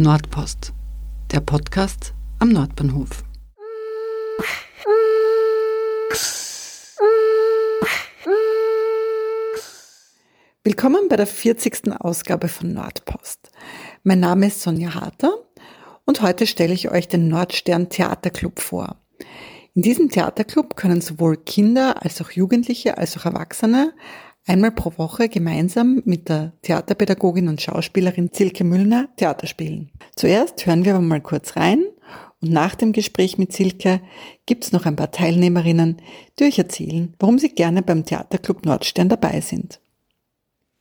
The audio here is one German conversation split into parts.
Nordpost, der Podcast am Nordbahnhof. Willkommen bei der 40. Ausgabe von Nordpost. Mein Name ist Sonja Harter und heute stelle ich euch den Nordstern Theaterclub vor. In diesem Theaterclub können sowohl Kinder als auch Jugendliche als auch Erwachsene einmal pro Woche gemeinsam mit der Theaterpädagogin und Schauspielerin Silke Müllner Theater spielen. Zuerst hören wir aber mal kurz rein und nach dem Gespräch mit Silke gibt's noch ein paar Teilnehmerinnen, die euch erzählen, warum sie gerne beim Theaterclub Nordstern dabei sind.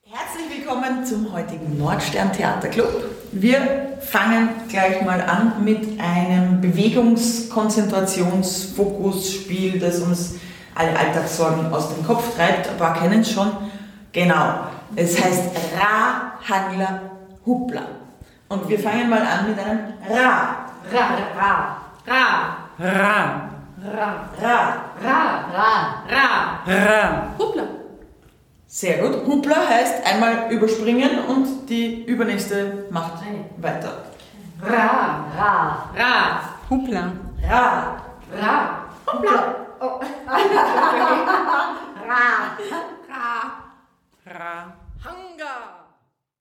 Herzlich willkommen zum heutigen Nordstern Theaterclub. Wir fangen gleich mal an mit einem Bewegungskonzentrationsfokusspiel, das uns alle Alltagssorgen aus dem Kopf treibt. Ein paar kennen es schon. Genau. Es heißt Ra, Hangler, Hupla. Und wir fangen mal an mit einem Ra. Ra, Ra, Ra. Ra. Ra. Ra. Ra. Ra. Ra. Ra. Hoppla. Sehr gut. Hupla heißt einmal überspringen und die übernächste macht weiter. Ra. Ra. Ra. Hoppla. Ra. Ra. Hoppla. Oh. Ra. Ra.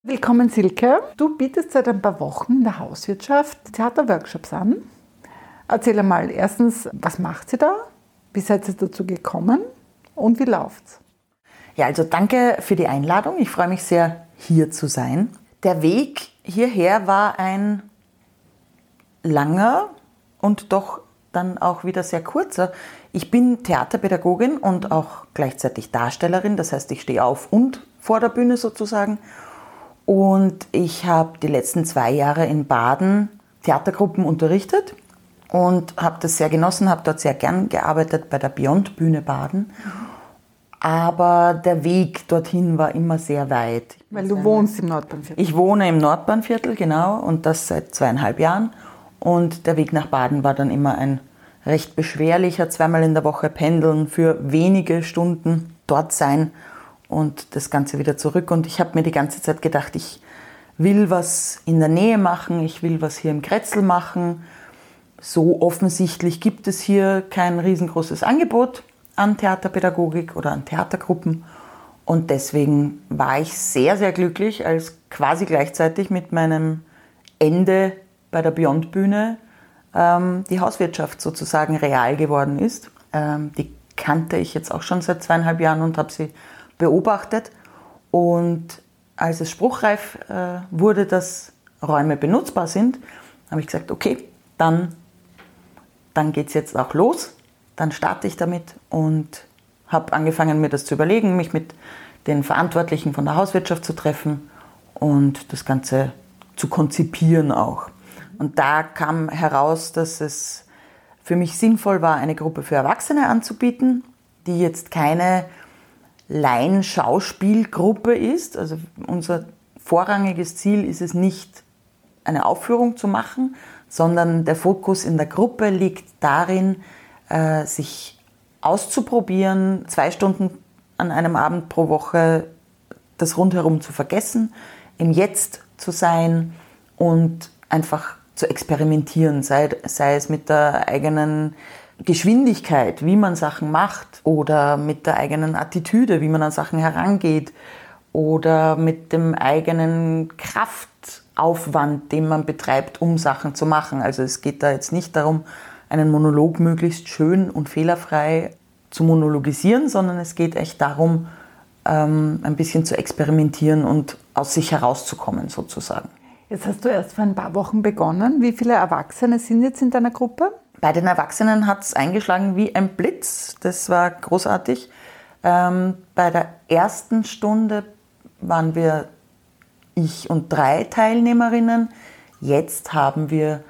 Willkommen Silke. Du bietest seit ein paar Wochen in der Hauswirtschaft Theaterworkshops an. Erzähl einmal erstens, was macht sie da? Wie seid ihr dazu gekommen? Und wie läuft's? Ja, also danke für die Einladung. Ich freue mich sehr, hier zu sein. Der Weg hierher war ein langer und doch dann auch wieder sehr kurzer. Ich bin Theaterpädagogin und auch gleichzeitig Darstellerin. Das heißt, ich stehe auf und vor der Bühne sozusagen. Und ich habe die letzten zwei Jahre in Baden Theatergruppen unterrichtet und habe das sehr genossen, habe dort sehr gern gearbeitet bei der Beyond Bühne Baden. Aber der Weg dorthin war immer sehr weit. Weil du wohnst im Nordbahnviertel. Ich wohne im Nordbahnviertel, genau, und das seit zweieinhalb Jahren. Und der Weg nach Baden war dann immer ein recht beschwerlicher, zweimal in der Woche pendeln für wenige Stunden dort sein und das Ganze wieder zurück. Und ich habe mir die ganze Zeit gedacht, ich will was in der Nähe machen, ich will was hier im Kretzel machen. So offensichtlich gibt es hier kein riesengroßes Angebot an Theaterpädagogik oder an Theatergruppen. Und deswegen war ich sehr, sehr glücklich, als quasi gleichzeitig mit meinem Ende bei der Beyond Bühne ähm, die Hauswirtschaft sozusagen real geworden ist. Ähm, die kannte ich jetzt auch schon seit zweieinhalb Jahren und habe sie beobachtet. Und als es spruchreif äh, wurde, dass Räume benutzbar sind, habe ich gesagt, okay, dann, dann geht es jetzt auch los. Dann starte ich damit und habe angefangen, mir das zu überlegen, mich mit den Verantwortlichen von der Hauswirtschaft zu treffen und das Ganze zu konzipieren auch. Und da kam heraus, dass es für mich sinnvoll war, eine Gruppe für Erwachsene anzubieten, die jetzt keine Laien-Schauspielgruppe ist. Also unser vorrangiges Ziel ist es nicht, eine Aufführung zu machen, sondern der Fokus in der Gruppe liegt darin, äh, sich auszuprobieren, zwei Stunden an einem Abend pro Woche das rundherum zu vergessen, im Jetzt zu sein und einfach zu experimentieren, sei, sei es mit der eigenen Geschwindigkeit, wie man Sachen macht oder mit der eigenen Attitüde, wie man an Sachen herangeht oder mit dem eigenen Kraftaufwand, den man betreibt, um Sachen zu machen. Also es geht da jetzt nicht darum, einen Monolog möglichst schön und fehlerfrei zu monologisieren, sondern es geht echt darum, ähm, ein bisschen zu experimentieren und aus sich herauszukommen sozusagen. Jetzt hast du erst vor ein paar Wochen begonnen. Wie viele Erwachsene sind jetzt in deiner Gruppe? Bei den Erwachsenen hat es eingeschlagen wie ein Blitz. Das war großartig. Ähm, bei der ersten Stunde waren wir ich und drei Teilnehmerinnen. Jetzt haben wir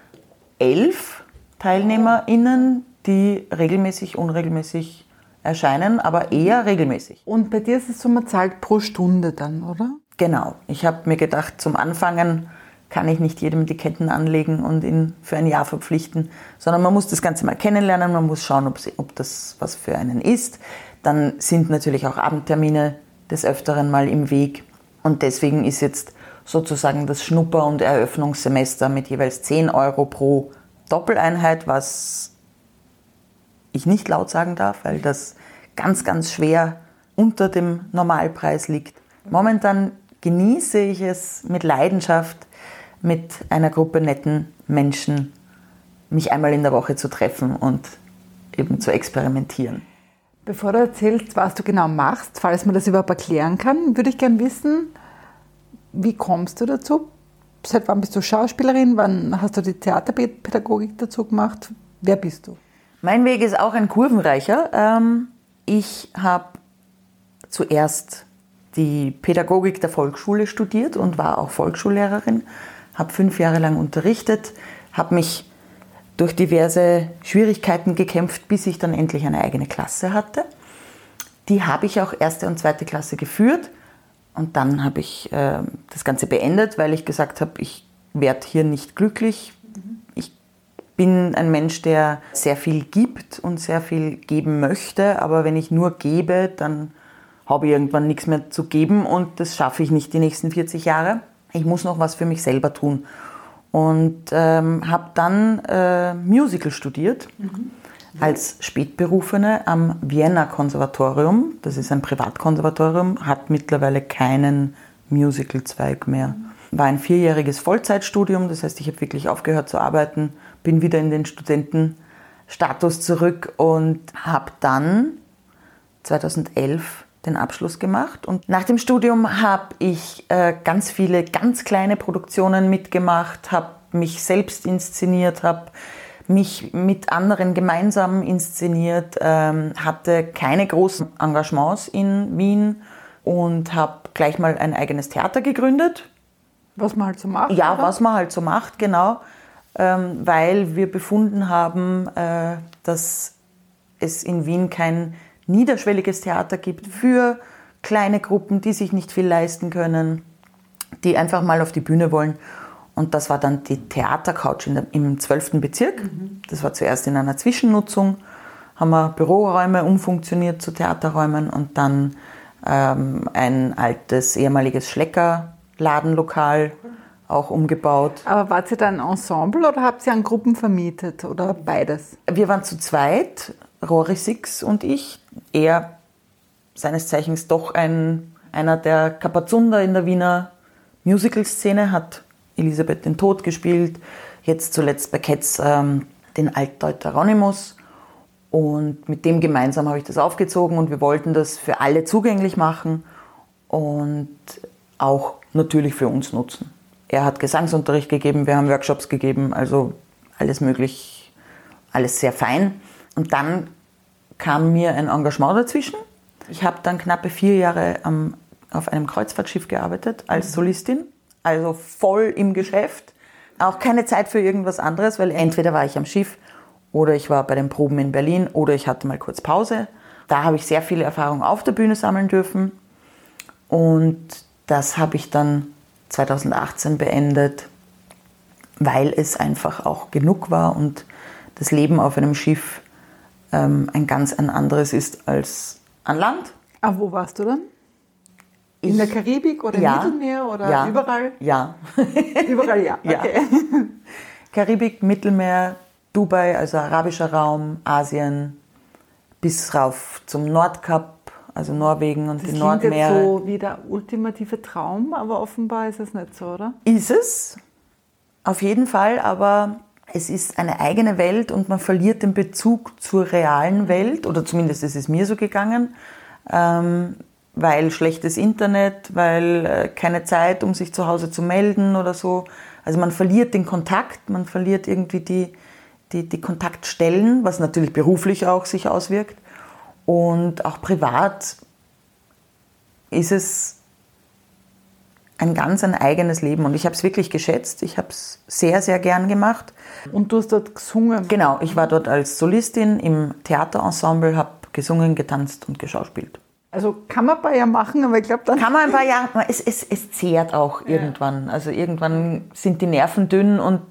elf TeilnehmerInnen, die regelmäßig, unregelmäßig erscheinen, aber eher regelmäßig. Und bei dir ist es so, man zahlt pro Stunde dann, oder? Genau. Ich habe mir gedacht, zum Anfangen kann ich nicht jedem die Ketten anlegen und ihn für ein Jahr verpflichten, sondern man muss das Ganze mal kennenlernen, man muss schauen, ob, sie, ob das was für einen ist. Dann sind natürlich auch Abendtermine des Öfteren mal im Weg und deswegen ist jetzt sozusagen das Schnupper- und Eröffnungssemester mit jeweils 10 Euro pro Doppeleinheit, was ich nicht laut sagen darf, weil das ganz, ganz schwer unter dem Normalpreis liegt. Momentan genieße ich es mit Leidenschaft, mit einer Gruppe netten Menschen mich einmal in der Woche zu treffen und eben zu experimentieren. Bevor du erzählst, was du genau machst, falls man das überhaupt erklären kann, würde ich gerne wissen, wie kommst du dazu? Seit wann bist du Schauspielerin? Wann hast du die Theaterpädagogik dazu gemacht? Wer bist du? Mein Weg ist auch ein kurvenreicher. Ähm, ich habe zuerst die Pädagogik der Volksschule studiert und war auch Volksschullehrerin, habe fünf Jahre lang unterrichtet, habe mich durch diverse Schwierigkeiten gekämpft, bis ich dann endlich eine eigene Klasse hatte. Die habe ich auch erste und zweite Klasse geführt und dann habe ich äh, das Ganze beendet, weil ich gesagt habe, ich werde hier nicht glücklich. Ich bin ein Mensch, der sehr viel gibt und sehr viel geben möchte, aber wenn ich nur gebe, dann habe ich irgendwann nichts mehr zu geben und das schaffe ich nicht die nächsten 40 Jahre. Ich muss noch was für mich selber tun. Und ähm, habe dann äh, Musical studiert mhm. als Spätberufene am Vienna Konservatorium. Das ist ein Privatkonservatorium, hat mittlerweile keinen Musicalzweig mehr. War ein vierjähriges Vollzeitstudium, das heißt, ich habe wirklich aufgehört zu arbeiten, bin wieder in den Studentenstatus zurück und habe dann 2011 den Abschluss gemacht. Und nach dem Studium habe ich äh, ganz viele ganz kleine Produktionen mitgemacht, habe mich selbst inszeniert, habe mich mit anderen gemeinsam inszeniert, ähm, hatte keine großen Engagements in Wien und habe gleich mal ein eigenes Theater gegründet. Was man halt so macht? Ja, oder? was man halt so macht, genau. Ähm, weil wir befunden haben, äh, dass es in Wien kein niederschwelliges Theater gibt für kleine Gruppen, die sich nicht viel leisten können, die einfach mal auf die Bühne wollen. Und das war dann die Theatercouch im 12. Bezirk. Das war zuerst in einer Zwischennutzung, haben wir Büroräume umfunktioniert zu Theaterräumen und dann ähm, ein altes ehemaliges Schlecker-Ladenlokal auch umgebaut. Aber wart ihr dann Ensemble oder habt ihr an Gruppen vermietet oder beides? Wir waren zu zweit, Rory Six und ich. Er, seines Zeichens doch ein, einer der Kapazunder in der Wiener Musical-Szene, hat Elisabeth den Tod gespielt, jetzt zuletzt bei Cats ähm, den Altdeuteronymus. Und mit dem gemeinsam habe ich das aufgezogen und wir wollten das für alle zugänglich machen und auch natürlich für uns nutzen. Er hat Gesangsunterricht gegeben, wir haben Workshops gegeben, also alles möglich, alles sehr fein. Und dann kam mir ein Engagement dazwischen. Ich habe dann knappe vier Jahre am, auf einem Kreuzfahrtschiff gearbeitet als Solistin, also voll im Geschäft. Auch keine Zeit für irgendwas anderes, weil entweder war ich am Schiff oder ich war bei den Proben in Berlin oder ich hatte mal kurz Pause. Da habe ich sehr viele Erfahrungen auf der Bühne sammeln dürfen und das habe ich dann 2018 beendet, weil es einfach auch genug war und das Leben auf einem Schiff ähm, ein ganz ein anderes ist als an Land. Aber ah, wo warst du dann? In Ich- der Karibik oder Ja. im Mittelmeer oder ja, überall? Ja. Überall ja. Ja. Okay. Karibik, Mittelmeer, Dubai, also arabischer Raum, Asien, bis rauf zum Nordkap, also Norwegen und Das die klingt jetzt Nordmeere. so wie der ultimative Traum, aber offenbar ist es nicht so, oder? Ist es, auf jeden Fall, aber es ist eine eigene Welt und man verliert den Bezug zur realen Welt, oder zumindest ist es mir so gegangen, ähm, weil schlechtes Internet, weil äh, keine Zeit, um sich zu Hause zu melden oder so. Also man verliert den Kontakt, man verliert irgendwie die, die, die Kontaktstellen, was natürlich beruflich auch sich auswirkt. Und auch privat ist es ein ganz ein eigenes Leben und ich habe es wirklich geschätzt. Ich habe es sehr, sehr gern gemacht. Und du hast dort gesungen. Genau, ich war dort als Solistin im Theaterensemble, habe gesungen, getanzt und geschauspielt. Also kann man bei ja machen, aber ich glaube dann. Kann man ein paar Jahre, es, es, es zehrt auch irgendwann. Also irgendwann sind die Nerven dünn und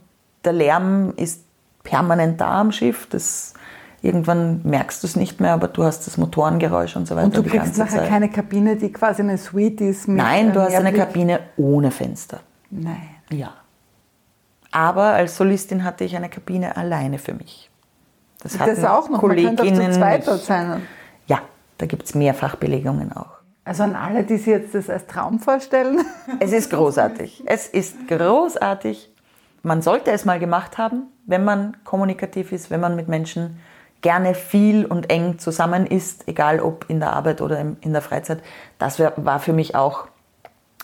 der Lärm ist permanent da am Schiff. Das, irgendwann merkst du es nicht mehr, aber du hast das Motorengeräusch und so weiter Und du kriegst nachher Zeit. keine Kabine, die quasi eine Suite ist. Nein, du äh, hast eine. Kabine ohne Fenster. Nein. Ja. Aber als Solistin hatte ich eine Kabine alleine für mich. Das hatten auch noch. Man könnte auch zu zweit dort sein. Ja, da gibt es Mehrfachbelegungen auch. Also an alle, die sich jetzt das als Traum vorstellen. Es ist großartig. Es ist großartig. Man sollte es mal gemacht haben, wenn man kommunikativ ist, wenn man mit Menschen gerne viel und eng zusammen ist, egal ob in der Arbeit oder in der Freizeit. Das war für mich auch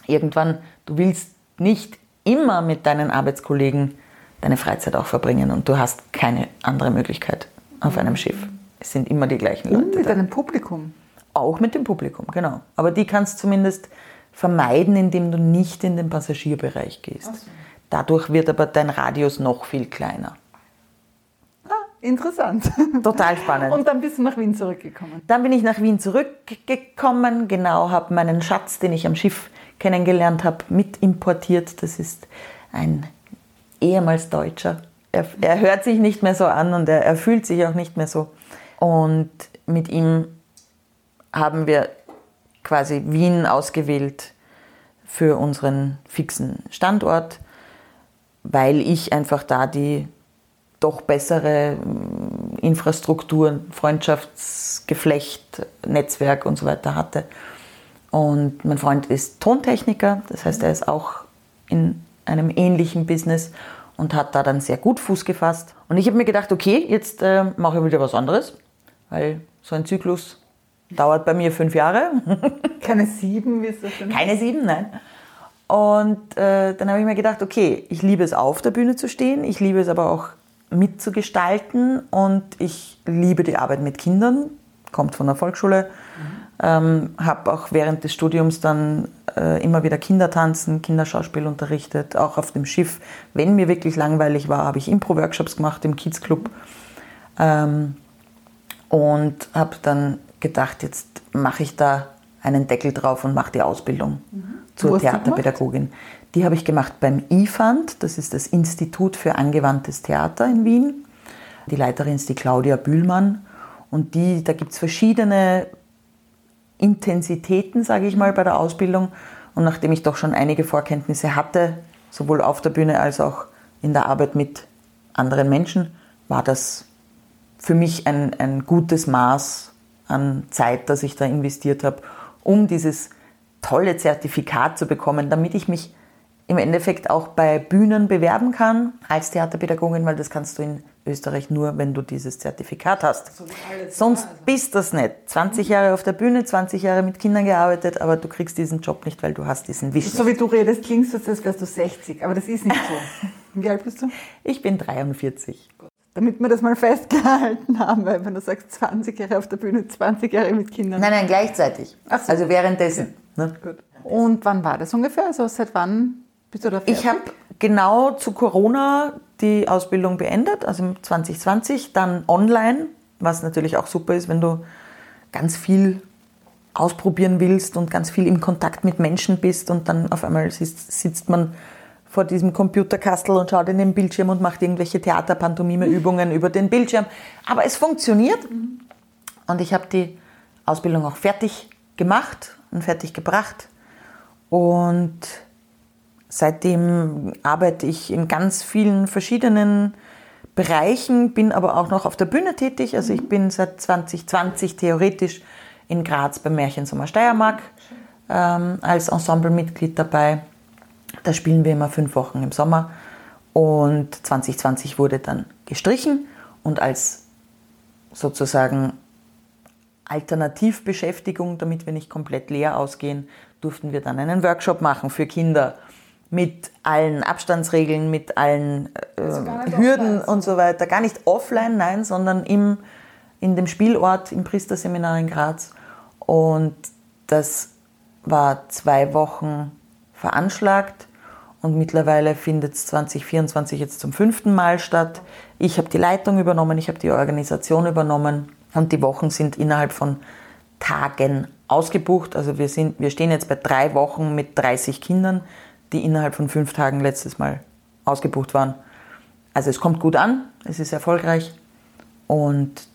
irgendwann, du willst nicht immer mit deinen Arbeitskollegen deine Freizeit auch verbringen und du hast keine andere Möglichkeit auf einem Schiff. Es sind immer die gleichen Leute. Und mit da. einem Publikum. Auch mit dem Publikum, genau. Aber die kannst du zumindest vermeiden, indem du nicht in den Passagierbereich gehst. So. Dadurch wird aber dein Radius noch viel kleiner. Interessant. Total spannend. Und dann bist du nach Wien zurückgekommen? Dann bin ich nach Wien zurückgekommen, genau, habe meinen Schatz, den ich am Schiff kennengelernt habe, mit importiert. Das ist ein ehemals Deutscher. Er, er hört sich nicht mehr so an und er, er fühlt sich auch nicht mehr so. Und mit ihm haben wir quasi Wien ausgewählt für unseren fixen Standort, weil ich einfach da die doch bessere mm, Infrastruktur, Freundschaftsgeflecht, Netzwerk und so weiter hatte. Und mein Freund ist Tontechniker, das heißt, er ist auch in einem ähnlichen Business und hat da dann sehr gut Fuß gefasst. Und ich habe mir gedacht, okay, jetzt äh, mache ich wieder was anderes, weil so ein Zyklus dauert bei mir fünf Jahre. Keine sieben, wie es das denn Keine sieben, nein. Und äh, dann habe ich mir gedacht, okay, ich liebe es auf der Bühne zu stehen, ich liebe es aber auch mitzugestalten und ich liebe die Arbeit mit Kindern, kommt von der Volksschule, mhm. ähm, habe auch während des Studiums dann äh, immer wieder Kindertanzen, Kinderschauspiel unterrichtet, auch auf dem Schiff. Wenn mir wirklich langweilig war, habe ich Impro-Workshops gemacht im Kids Club ähm, und habe dann gedacht, jetzt mache ich da einen Deckel drauf und mache die Ausbildung mhm. zur Theaterpädagogin. Die habe ich gemacht beim IFAND, das ist das Institut für angewandtes Theater in Wien. Die Leiterin ist die Claudia Bühlmann. Und die, da gibt es verschiedene Intensitäten, sage ich mal, bei der Ausbildung. Und nachdem ich doch schon einige Vorkenntnisse hatte, sowohl auf der Bühne als auch in der Arbeit mit anderen Menschen, war das für mich ein, ein gutes Maß an Zeit, das ich da investiert habe, um dieses tolle Zertifikat zu bekommen, damit ich mich im Endeffekt auch bei Bühnen bewerben kann als Theaterpädagogin, weil das kannst du in Österreich nur, wenn du dieses Zertifikat hast. So Sonst also. bist das nicht. 20 Jahre auf der Bühne, 20 Jahre mit Kindern gearbeitet, aber du kriegst diesen Job nicht, weil du hast diesen Wisch. So wie du redest, klingst du, als wärst du 60, aber das ist nicht so. Wie alt bist du? Ich bin 43. Damit wir das mal festgehalten haben, weil wenn du sagst 20 Jahre auf der Bühne, 20 Jahre mit Kindern. Nein, nein, gleichzeitig. So. Also währenddessen. Okay. Ne? Und wann war das ungefähr? Also seit wann bist du da fertig? Ich habe genau zu Corona die Ausbildung beendet, also 2020, dann online, was natürlich auch super ist, wenn du ganz viel ausprobieren willst und ganz viel im Kontakt mit Menschen bist und dann auf einmal sitzt, sitzt man vor diesem Computerkastel und schaut in den Bildschirm und macht irgendwelche Theaterpantomime-Übungen über den Bildschirm. Aber es funktioniert und ich habe die Ausbildung auch fertig gemacht und fertig gebracht und Seitdem arbeite ich in ganz vielen verschiedenen Bereichen, bin aber auch noch auf der Bühne tätig. Also ich bin seit 2020 theoretisch in Graz beim Märchensommer Steiermark ähm, als Ensemblemitglied dabei. Da spielen wir immer fünf Wochen im Sommer. Und 2020 wurde dann gestrichen und als sozusagen Alternativbeschäftigung, damit wir nicht komplett leer ausgehen, durften wir dann einen Workshop machen für Kinder mit allen Abstandsregeln, mit allen äh, also Hürden und so weiter. Gar nicht offline, nein, sondern im, in dem Spielort im Priesterseminar in Graz. Und das war zwei Wochen veranschlagt und mittlerweile findet es 2024 jetzt zum fünften Mal statt. Ich habe die Leitung übernommen, ich habe die Organisation übernommen und die Wochen sind innerhalb von Tagen ausgebucht. Also wir, sind, wir stehen jetzt bei drei Wochen mit 30 Kindern die innerhalb von fünf Tagen letztes Mal ausgebucht waren. Also es kommt gut an, es ist erfolgreich und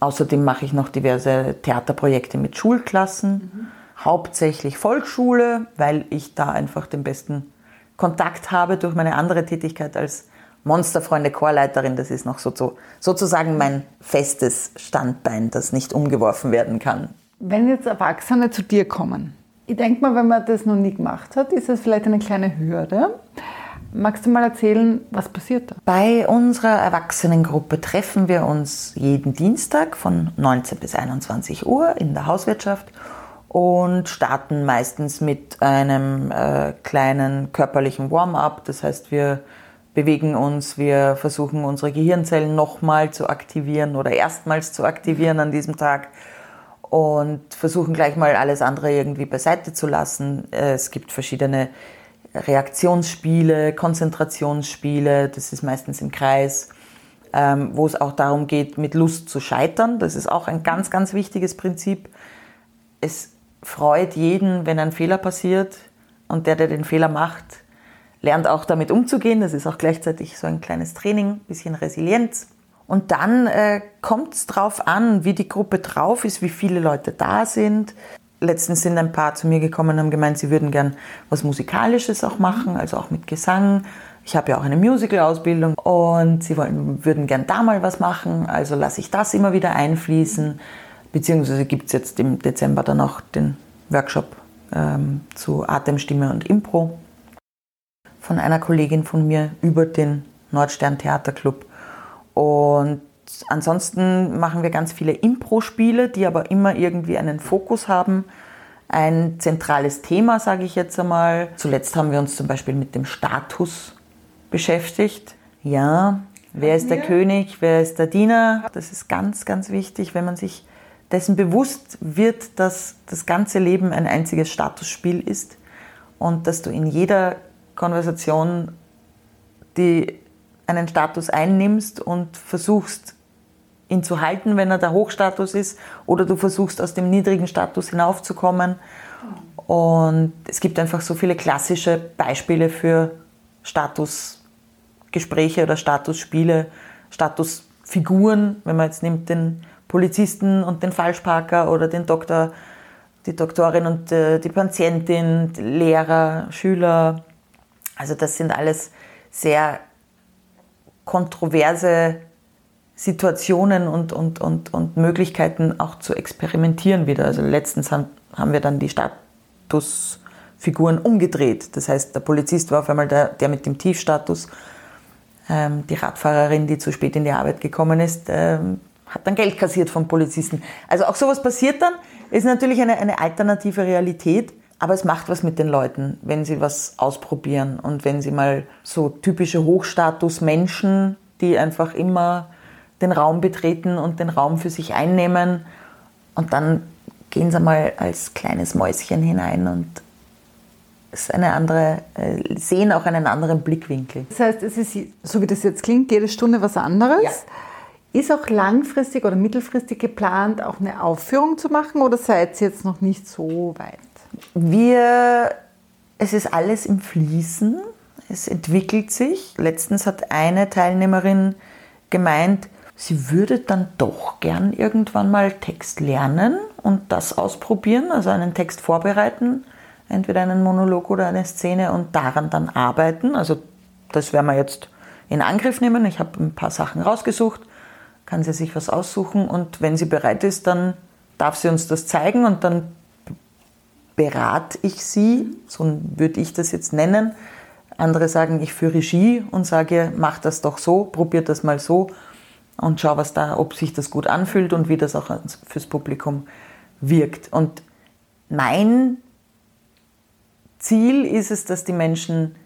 außerdem mache ich noch diverse Theaterprojekte mit Schulklassen, mhm. hauptsächlich Volksschule, weil ich da einfach den besten Kontakt habe durch meine andere Tätigkeit als Monsterfreunde Chorleiterin. Das ist noch so, so, sozusagen mein festes Standbein, das nicht umgeworfen werden kann. Wenn jetzt Erwachsene zu dir kommen, ich denke mal, wenn man das noch nie gemacht hat, ist das vielleicht eine kleine Hürde. Magst du mal erzählen, was passiert da? Bei unserer Erwachsenengruppe treffen wir uns jeden Dienstag von 19 bis 21 Uhr in der Hauswirtschaft und starten meistens mit einem äh, kleinen körperlichen Warm-up. Das heißt, wir bewegen uns, wir versuchen unsere Gehirnzellen nochmal zu aktivieren oder erstmals zu aktivieren an diesem Tag und versuchen gleich mal alles andere irgendwie beiseite zu lassen. Es gibt verschiedene Reaktionsspiele, Konzentrationsspiele, das ist meistens im Kreis, ähm, wo es auch darum geht, mit Lust zu scheitern. Das ist auch ein ganz, ganz wichtiges Prinzip. Es freut jeden, wenn ein Fehler passiert und der, der den Fehler macht, lernt auch damit umzugehen. Das ist auch gleichzeitig so ein kleines Training, ein bisschen Resilienz. Und dann äh, kommt es drauf an, wie die Gruppe drauf ist, wie viele Leute da sind. Letztens sind ein paar zu mir gekommen und haben gemeint, sie würden gern was Musikalisches auch machen, also auch mit Gesang. Ich habe ja auch eine Musical-Ausbildung und sie wollen, würden gern da mal was machen, also lasse ich das immer wieder einfließen. Beziehungsweise gibt es jetzt im Dezember dann auch den Workshop ähm, zu Atemstimme und Impro von einer Kollegin von mir über den Nordstern Theaterclub. Und ansonsten machen wir ganz viele Impro-Spiele, die aber immer irgendwie einen Fokus haben. Ein zentrales Thema, sage ich jetzt einmal. Zuletzt haben wir uns zum Beispiel mit dem Status beschäftigt. Ja, wer ist der König, wer ist der Diener? Das ist ganz, ganz wichtig, wenn man sich dessen bewusst wird, dass das ganze Leben ein einziges Statusspiel ist und dass du in jeder Konversation die einen Status einnimmst und versuchst, ihn zu halten, wenn er der Hochstatus ist, oder du versuchst, aus dem niedrigen Status hinaufzukommen. Und es gibt einfach so viele klassische Beispiele für Statusgespräche oder Statusspiele, Statusfiguren, wenn man jetzt nimmt den Polizisten und den Falschparker oder den Doktor, die Doktorin und äh, die Patientin, Lehrer, Schüler, also das sind alles sehr kontroverse Situationen und, und, und, und Möglichkeiten auch zu experimentieren wieder. Also letztens haben, haben wir dann die Statusfiguren umgedreht. Das heißt, der Polizist war auf einmal der, der mit dem Tiefstatus. Ähm, die Radfahrerin, die zu spät in die Arbeit gekommen ist, ähm, hat dann Geld kassiert vom Polizisten. Also auch sowas passiert dann, ist natürlich eine, eine alternative Realität. Aber es macht was mit den Leuten, wenn sie was ausprobieren und wenn sie mal so typische Hochstatus-Menschen, die einfach immer den Raum betreten und den Raum für sich einnehmen und dann gehen sie mal als kleines Mäuschen hinein und ist eine andere, äh, sehen auch einen anderen Blickwinkel. Das heißt, es ist, so wie das jetzt klingt, jede Stunde was anderes. Ja. Ist auch langfristig oder mittelfristig geplant, auch eine Aufführung zu machen oder seid ihr jetzt noch nicht so weit? Wir, es ist alles im Fließen, es entwickelt sich. Letztens hat eine Teilnehmerin gemeint, sie würde dann doch gern irgendwann mal Text lernen und das ausprobieren, also einen Text vorbereiten, entweder einen Monolog oder eine Szene und daran dann arbeiten. Also das werden wir jetzt in Angriff nehmen. Ich habe ein paar Sachen rausgesucht, kann sie sich was aussuchen und wenn sie bereit ist, dann darf sie uns das zeigen und dann berate ich sie, so würde ich das jetzt nennen. Andere sagen, ich führe Regie und sage, mach das doch so, probiert das mal so und schau, was da, ob sich das gut anfühlt und wie das auch fürs Publikum wirkt. Und mein Ziel ist es, dass die Menschen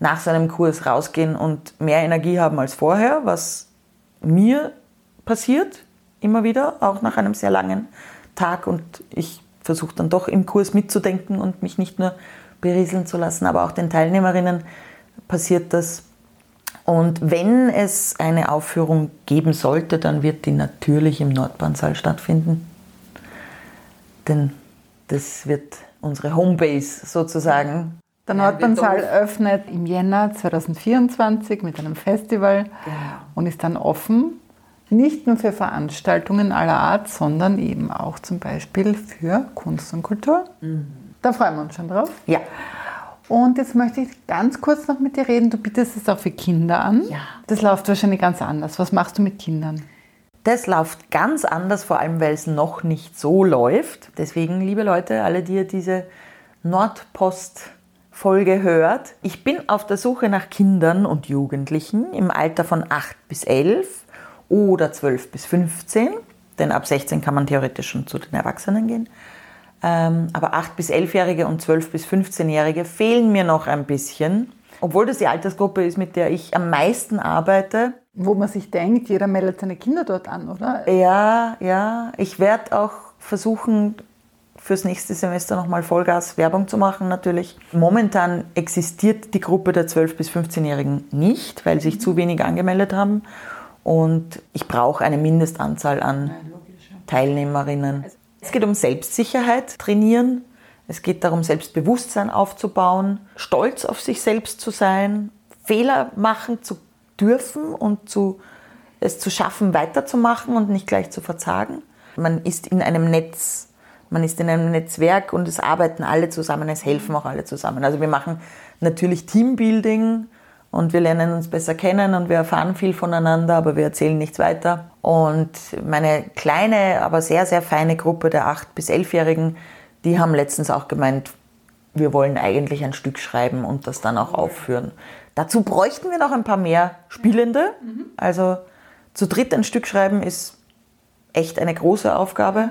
nach so einem Kurs rausgehen und mehr Energie haben als vorher, was mir passiert, immer wieder, auch nach einem sehr langen Tag. Und ich versuche dann doch im Kurs mitzudenken und mich nicht nur berieseln zu lassen, aber auch den Teilnehmerinnen passiert das. Und wenn es eine Aufführung geben sollte, dann wird die natürlich im Nordbahnsaal stattfinden. Denn das wird unsere Homebase sozusagen. Der Nordbahnsaal öffnet im Jänner 2024 mit einem Festival genau. und ist dann offen nicht nur für Veranstaltungen aller Art, sondern eben auch zum Beispiel für Kunst und Kultur. Mhm. Da freuen wir uns schon drauf. Ja. Und jetzt möchte ich ganz kurz noch mit dir reden. Du bietest es auch für Kinder an. Ja. Das läuft wahrscheinlich ganz anders. Was machst du mit Kindern? Das läuft ganz anders, vor allem weil es noch nicht so läuft. Deswegen, liebe Leute, alle, die ihr diese Nordpost-Folge hört, ich bin auf der Suche nach Kindern und Jugendlichen im Alter von 8 bis 11 oder 12 bis 15, denn ab 16 kann man theoretisch schon zu den Erwachsenen gehen. Ähm, aber 8 bis 11-Jährige und 12 bis 15-Jährige fehlen mir noch ein bisschen, obwohl das die Altersgruppe ist, mit der ich am meisten arbeite. Wo man sich denkt, jeder meldet seine Kinder dort an, oder? Ja, ja. Ich werde auch versuchen, fürs nächste Semester nochmal Vollgas Werbung zu machen, natürlich. Momentan existiert die Gruppe der 12- bis 15-Jährigen nicht, weil sich zu wenig angemeldet haben. Und ich brauche eine Mindestanzahl an Teilnehmerinnen. Es geht um Selbstsicherheit, trainieren. Es geht darum, Selbstbewusstsein aufzubauen, stolz auf sich selbst zu sein, Fehler machen zu dürfen und zu, es zu schaffen, weiterzumachen und nicht gleich zu verzagen. Man ist in einem Netz, man ist in einem Netzwerk und es arbeiten alle zusammen, es helfen auch alle zusammen. Also wir machen natürlich Teambuilding und wir lernen uns besser kennen und wir erfahren viel voneinander, aber wir erzählen nichts weiter. Und meine kleine, aber sehr, sehr feine Gruppe der 8- bis 11-Jährigen, die haben letztens auch gemeint, wir wollen eigentlich ein Stück schreiben und das dann auch aufführen. Dazu bräuchten wir noch ein paar mehr Spielende. Also zu dritt ein Stück schreiben ist echt eine große Aufgabe.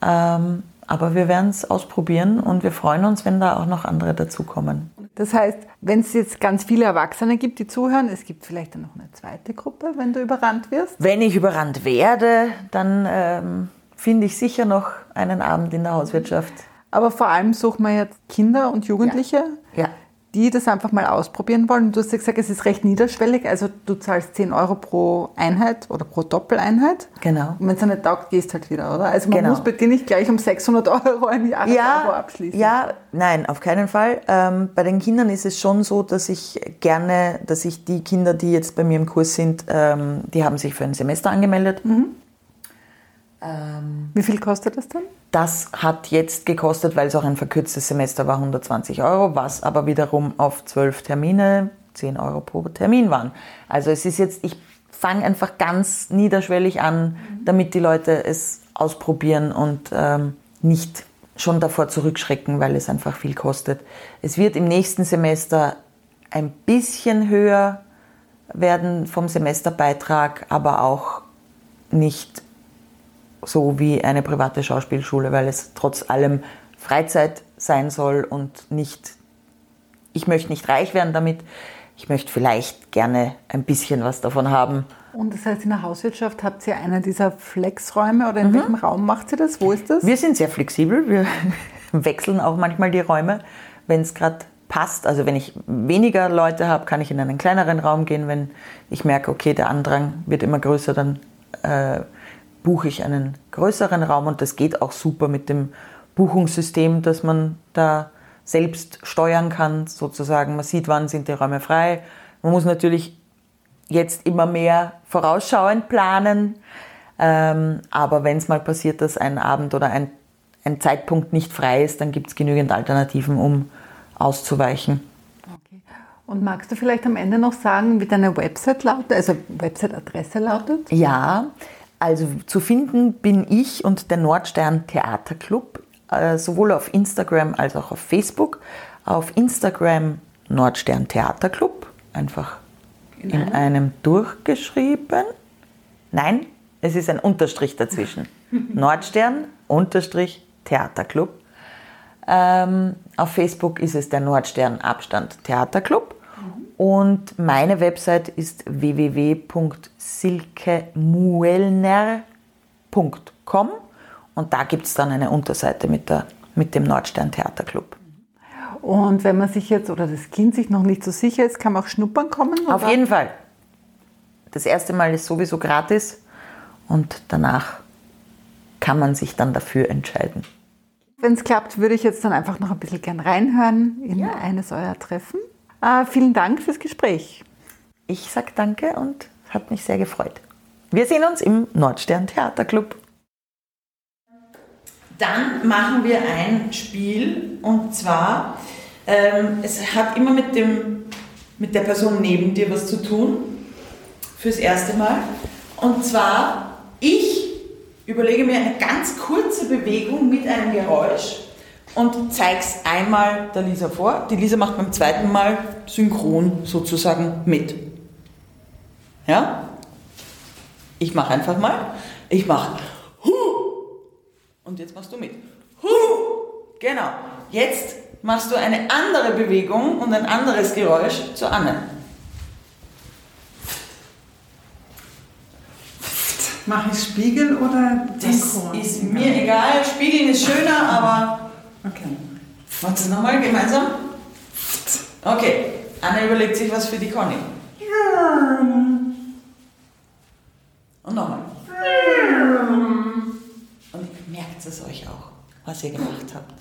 Ähm, aber wir werden es ausprobieren und wir freuen uns, wenn da auch noch andere dazukommen. Das heißt, wenn es jetzt ganz viele Erwachsene gibt, die zuhören, es gibt vielleicht dann noch eine zweite Gruppe, wenn du überrannt wirst. Wenn ich überrannt werde, dann ähm, finde ich sicher noch einen Abend in der Hauswirtschaft. Aber vor allem suchen wir jetzt Kinder und Jugendliche, Ja. Die das einfach mal ausprobieren wollen. Du hast ja gesagt, es ist recht niederschwellig, also du zahlst 10 Euro pro Einheit oder pro Doppeleinheit. Genau. Und wenn es nicht taugt, gehst halt wieder, oder? Also man Genau. muss bei dir nicht gleich um 600 Euro ein Jahresabo Ja, abschließen. ja, nein, auf keinen Fall. Ähm, bei den Kindern ist es schon so, dass ich gerne, dass ich die Kinder, die jetzt bei mir im Kurs sind, ähm, die haben sich für ein Semester angemeldet. Wie viel kostet das dann? Das hat jetzt gekostet, weil es auch ein verkürztes Semester war, 120 Euro, was aber wiederum auf zwölf Termine 10 Euro pro Termin waren. Also es ist jetzt, ich fange einfach ganz niederschwellig an, damit die Leute es ausprobieren und ähm, nicht schon davor zurückschrecken, weil es einfach viel kostet. Es wird im nächsten Semester ein bisschen höher werden vom Semesterbeitrag, aber auch nicht so wie eine private Schauspielschule, weil es trotz allem Freizeit sein soll und nicht, ich möchte nicht reich werden damit, ich möchte vielleicht gerne ein bisschen was davon haben. Und das heißt, in der Hauswirtschaft habt ihr einen dieser Flexräume oder in welchem Raum macht ihr das? Wo ist das? Wir sind sehr flexibel, wir wechseln auch manchmal die Räume, wenn es gerade passt. Also wenn ich weniger Leute habe, kann ich in einen kleineren Raum gehen. Wenn ich merke, okay, der Andrang wird immer größer, dann äh, buche ich einen größeren Raum und das geht auch super mit dem Buchungssystem, dass man da selbst steuern kann, sozusagen. Man sieht, wann sind die Räume frei. Man muss natürlich jetzt immer mehr vorausschauend planen. Ähm, aber wenn es mal passiert, dass ein Abend oder ein, ein Zeitpunkt nicht frei ist, dann gibt es genügend Alternativen, um auszuweichen. Okay. Und magst du vielleicht am Ende noch sagen, wie deine Website lautet, also Website-Adresse lautet? Ja, also zu finden bin ich und der Nordstern Theaterclub, äh, sowohl auf Instagram als auch auf Facebook. Auf Instagram Nordstern Theaterclub, einfach in, einem durchgeschrieben. Nein, es ist ein Unterstrich dazwischen. Nordstern Unterstrich Theaterclub. Ähm, auf Facebook ist es der Nordstern Abstand Theaterclub. Und meine Website ist www.silkemuelner.com und da gibt es dann eine Unterseite mit, der, mit dem Nordstern Theaterclub. Und wenn man sich jetzt oder das Kind sich noch nicht so sicher ist, kann man auch schnuppern kommen? Auf oder? jeden Fall. Das erste Mal ist sowieso gratis und danach kann man sich dann dafür entscheiden. Wenn es klappt, würde ich jetzt dann einfach noch ein bisschen gern reinhören in eines eurer Treffen. Äh, vielen Dank fürs Gespräch. Ich sage danke und hat mich sehr gefreut. Wir sehen uns im Nordstern Theaterclub. Dann machen wir ein Spiel und zwar Ähm, es hat immer mit, dem, mit der Person neben dir was zu tun, fürs erste Mal. Und zwar, ich überlege mir eine ganz kurze Bewegung mit einem Geräusch und zeige es einmal der Lisa vor. Die Lisa macht beim zweiten Mal synchron sozusagen mit. Ja? Ich mache einfach mal. Ich mache Hu. Und jetzt machst du mit. Hu. Genau. Jetzt machst du eine andere Bewegung und ein anderes Geräusch zu Anne. Mache ich Spiegel oder Das Synchron? ist mir egal. Spiegeln ist schöner, aber Okay. Wollt ihr nochmal gemeinsam? Okay, Anna überlegt sich was für die Conny. Und nochmal. Und merkt es euch auch, was ihr gemacht habt.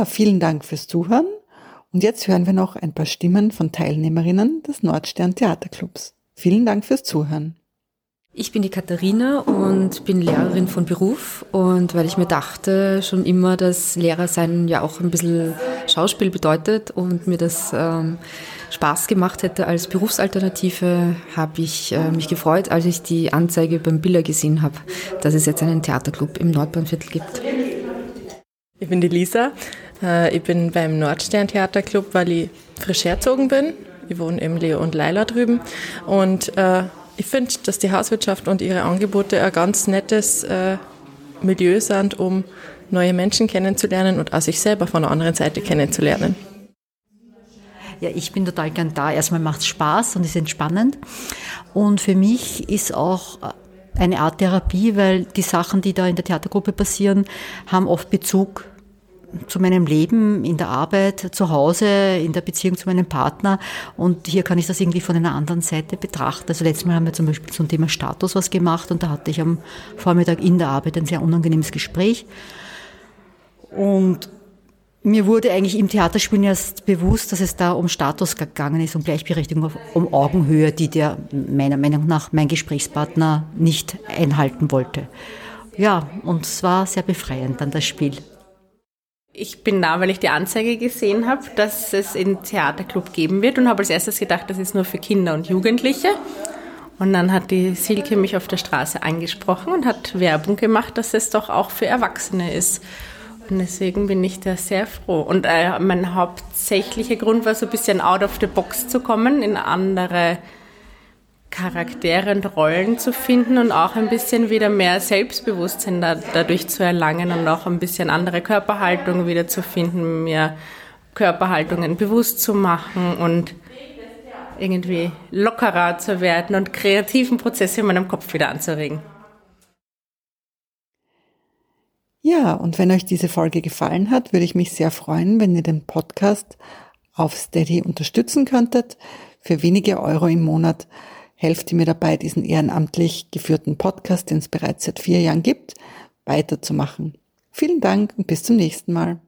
Ja, vielen Dank fürs Zuhören. Und jetzt hören wir noch ein paar Stimmen von Teilnehmerinnen des Nordstern Theaterclubs. Vielen Dank fürs Zuhören. Ich bin die Katharina und bin Lehrerin von Beruf und weil ich mir dachte schon immer, dass Lehrersein ja auch ein bisschen Schauspiel bedeutet und mir das ähm, Spaß gemacht hätte als Berufsalternative, habe ich äh, mich gefreut, als ich die Anzeige beim Biller gesehen habe, dass es jetzt einen Theaterclub im Nordbahnviertel gibt. Ich bin die Lisa. Äh, Ich bin beim Nordstern Theaterclub, weil ich frisch herzogen bin. Ich wohne eben Leo und Leila drüben. Und äh, ich finde, dass die Hauswirtschaft und ihre Angebote ein ganz nettes äh, Milieu sind, um neue Menschen kennenzulernen und auch sich selber von der anderen Seite kennenzulernen. Ja, ich bin total gern da. Erstmal macht es Spaß und ist entspannend. Und für mich ist auch eine Art Therapie, weil die Sachen, die da in der Theatergruppe passieren, haben oft Bezug zu meinem Leben, in der Arbeit, zu Hause, in der Beziehung zu meinem Partner. Und hier kann ich das irgendwie von einer anderen Seite betrachten. Also letztes Mal haben wir zum Beispiel zum Thema Status was gemacht und da hatte ich am Vormittag in der Arbeit ein sehr unangenehmes Gespräch. Und mir wurde eigentlich im Theaterspielen erst bewusst, dass es da um Status gegangen ist, um Gleichberechtigung, um Augenhöhe, die der meiner Meinung nach mein Gesprächspartner nicht einhalten wollte. Ja, und es war sehr befreiend dann das Spiel. Ich bin da, weil ich die Anzeige gesehen habe, dass es einen Theaterclub geben wird und habe als erstes gedacht, das ist nur für Kinder und Jugendliche. Und dann hat die Silke mich auf der Straße angesprochen und hat Werbung gemacht, dass es doch auch für Erwachsene ist. Und deswegen bin ich da sehr froh. Und äh, mein hauptsächlicher Grund war so ein bisschen out of the box zu kommen, in andere Charaktere und Rollen zu finden und auch ein bisschen wieder mehr Selbstbewusstsein da, dadurch zu erlangen und auch ein bisschen andere Körperhaltung wieder zu finden, mir Körperhaltungen bewusst zu machen und irgendwie lockerer zu werden und kreativen Prozesse in meinem Kopf wieder anzuregen. Ja, und wenn euch diese Folge gefallen hat, würde ich mich sehr freuen, wenn ihr den Podcast auf Steady unterstützen könntet. Für wenige Euro im Monat helft ihr mir dabei, diesen ehrenamtlich geführten Podcast, den es bereits seit vier Jahren gibt, weiterzumachen. Vielen Dank und bis zum nächsten Mal.